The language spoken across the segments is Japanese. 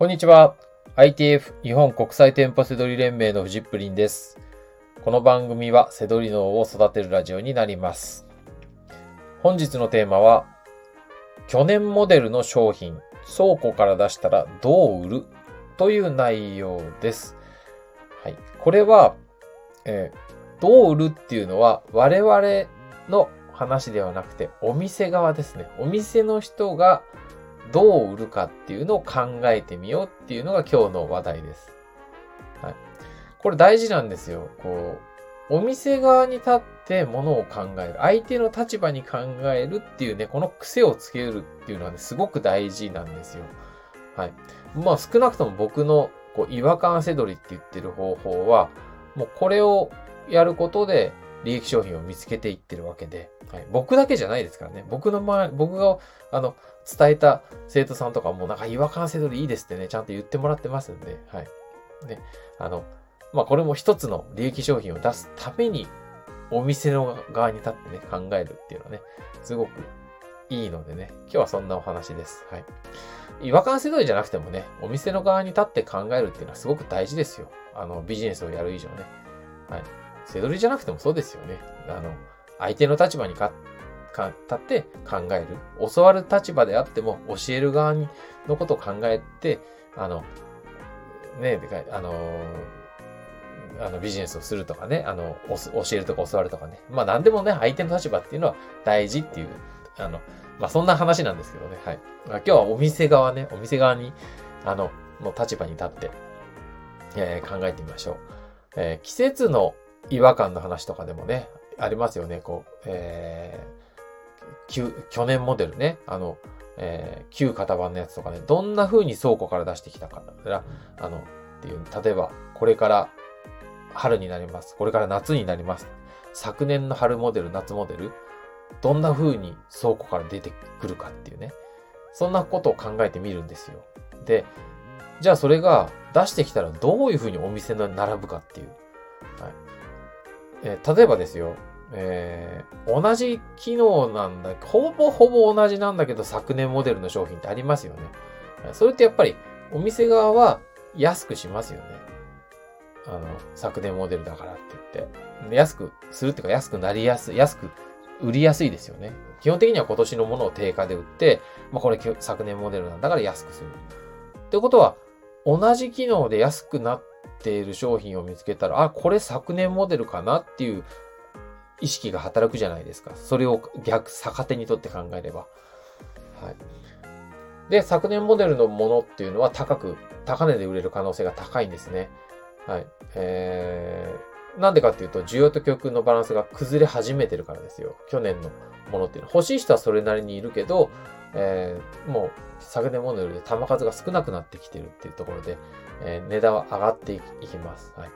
こんにちは。ITF 日本国際店舗セドリ連盟のフジップリンです。この番組はセドリ脳を育てるラジオになります。本日のテーマは、去年モデルの商品、倉庫から出したらどう売る？という内容です。はい。これは、えー、どう売るっていうのは我々の話ではなくてお店側ですね。お店の人がどう売るかっていうのを考えてみようっていうのが今日の話題です。はい。これ大事なんですよ。こう、お店側に立ってものを考える。相手の立場に考えるっていうね、この癖をつけるっていうのはね、すごく大事なんですよ。はい。まあ少なくとも僕のこう違和感せどりって言ってる方法は、もうこれをやることで利益商品を見つけていってるわけで、はい、僕だけじゃないですからね。僕の前、僕が、あの、伝えた生徒さんとかもなんか違和感せどりいいですってね、ちゃんと言ってもらってますんで、はい。ね、あの、まあ、これも一つの利益商品を出すために、お店の側に立ってね、考えるっていうのはね、すごくいいのでね、今日はそんなお話です。はい。違和感せどりじゃなくてもね、お店の側に立って考えるっていうのはすごく大事ですよ。あの、ビジネスをやる以上ね。はい。せどりじゃなくてもそうですよね。あの、相手の立場にか、か、立って考える。教わる立場であっても、教える側に、のことを考えて、あの、ね、でかいあのあの、ビジネスをするとかね、あの、教えるとか教わるとかね。まあ何でもね、相手の立場っていうのは大事っていう、あの、まあそんな話なんですけどね。はい。まあ、今日はお店側ね、お店側に、あの、の立場に立って、えー、考えてみましょう。えー、季節の違和感の話とかでもね、ありますよね。こう、えー、去年モデルね、あの、えー、旧型番のやつとかね、どんな風に倉庫から出してきたか。あの、っていう、例えば、これから春になります。これから夏になります。昨年の春モデル、夏モデル、どんな風に倉庫から出てくるかっていうね。そんなことを考えてみるんですよ。で、じゃあそれが出してきたらどういう風にお店の並ぶかっていう。はい。えー、例えばですよ、えー、同じ機能なんだ、ほぼほぼ同じなんだけど昨年モデルの商品ってありますよね。それってやっぱりお店側は安くしますよね。あの、昨年モデルだからって言って。安くするっていうか安くなりやすい、安く売りやすいですよね。基本的には今年のものを定価で売って、まあこれ昨年モデルなんだから安くする。ってことは、同じ機能で安くなっている商品を見つけたら、あ、これ昨年モデルかなっていう意識が働くじゃないですか。それを逆、逆手にとって考えれば。はい。で、昨年モデルのものっていうのは高く、高値で売れる可能性が高いんですね。はい。えー、なんでかっていうと、需要と供給のバランスが崩れ始めてるからですよ。去年のものっていうのは。欲しい人はそれなりにいるけど、えー、もう昨年モデルで弾数が少なくなってきてるっていうところで、えー、値段は上がっていきます。はい。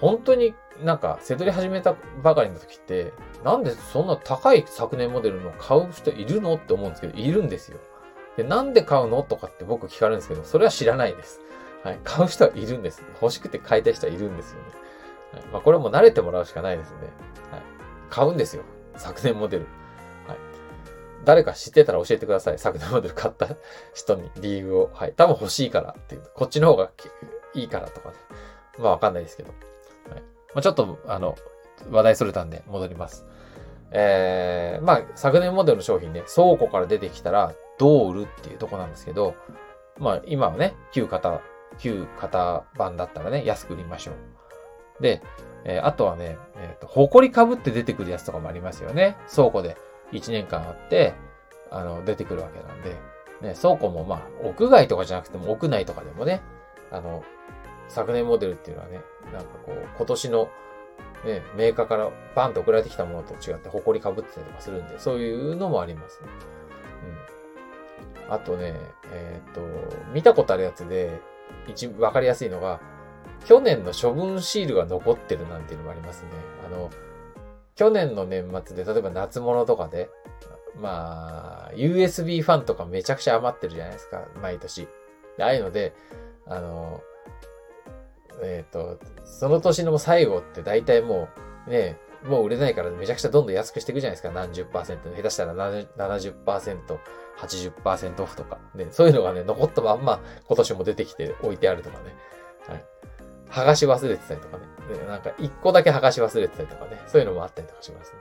本当になんか、せどり始めたばかりの時って、なんでそんな高い昨年モデルの買う人いるのって思うんですけど、いるんですよ。で、なんで買うのとかって僕聞かれるんですけど、それは知らないです。はい。買う人はいるんです。欲しくて買いたい人はいるんですよね。はい。まあ、これも慣れてもらうしかないですね。はい。買うんですよ。昨年モデル。はい。誰か知ってたら教えてください。昨年モデル買った人に理由を。はい。多分欲しいからっていう。こっちの方がいいからとかね。まあわかんないですけど。まあ、ちょっと、あの、話題それたんで戻ります。えー、まあ、昨年モデルの商品ね、倉庫から出てきたらどう売るっていうとこなんですけど、まあ、今はね、旧型、旧型版だったらね、安く売りましょう。で、えー、あとはね、えっ、ー、と、埃かぶって出てくるやつとかもありますよね。倉庫で1年間あって、あの、出てくるわけなんで、ね、倉庫もまあ、屋外とかじゃなくても屋内とかでもね、あの、昨年モデルっていうのはね、なんかこう、今年の、ね、メーカーからバンと送られてきたものと違って埃かぶってたりとかするんで、そういうのもありますね。うん。あとね、えっ、ー、と、見たことあるやつで、一、わかりやすいのが、去年の処分シールが残ってるなんていうのもありますね。あの、去年の年末で、例えば夏物とかで、まあ、USB ファンとかめちゃくちゃ余ってるじゃないですか、毎年。ああいうので、あの、えっ、ー、と、その年の最後って大体もう、ね、もう売れないからめちゃくちゃどんどん安くしていくじゃないですか。何十パーセント。下手したら70%、80%オフとか。ね、そういうのがね、残ったまんま今年も出てきて置いてあるとかね。はい。剥がし忘れてたりとかね。ねなんか一個だけ剥がし忘れてたりとかね。そういうのもあったりとかしますね。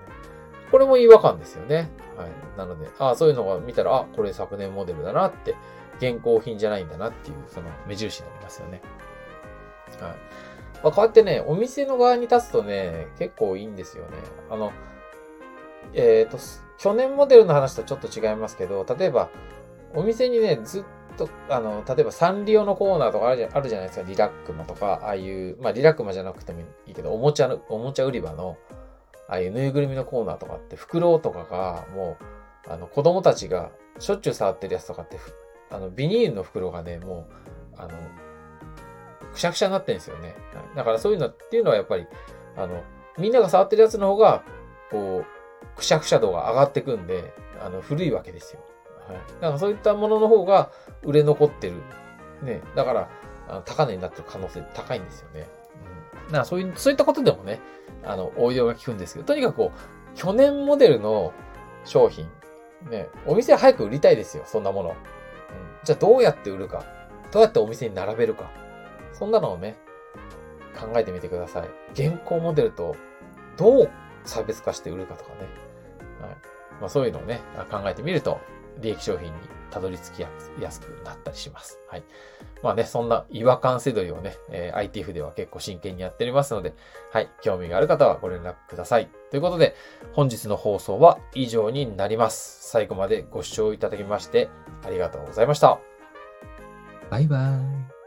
これも違和感ですよね。はい。なので、ああ、そういうのが見たら、あ、これ昨年モデルだなって、現行品じゃないんだなっていう、その目印になりますよね。はい。まあ、こうやってね、お店の側に立つとね、結構いいんですよね。あの、えっ、ー、と、去年モデルの話とちょっと違いますけど、例えば、お店にね、ずっと、あの、例えばサンリオのコーナーとかあるじゃあるじゃないですか。リラックマとか、ああいう、まあリラックマじゃなくてもいいけど、おもちゃの、おもちゃ売り場の、ああいうぬいぐるみのコーナーとかって、袋とかが、もう、あの、子供たちがしょっちゅう触ってるやつとかって、あの、ビニールの袋がね、もう、あの、くしゃくしゃになってるんですよね。だからそういうのっていうのはやっぱり、あの、みんなが触ってるやつの方が、こう、くしゃくしゃ度が上がってくんで、あの、古いわけですよ。はい。だからそういったものの方が売れ残ってる。ね。だから、あの高値になってる可能性高いんですよね。うん。だからそういう、そういったことでもね、あの、応用が効くんですけど、とにかくこう、去年モデルの商品、ね、お店早く売りたいですよ、そんなもの。うん。じゃあどうやって売るか。どうやってお店に並べるか。そんなのをね、考えてみてください。現行モデルとどう差別化して売るかとかね。はい。まあそういうのをね、考えてみると、利益商品にたどり着きやすくなったりします。はい。まあね、そんな違和感せどりをね、えー、ITF では結構真剣にやっておりますので、はい。興味がある方はご連絡ください。ということで、本日の放送は以上になります。最後までご視聴いただきまして、ありがとうございました。バイバーイ。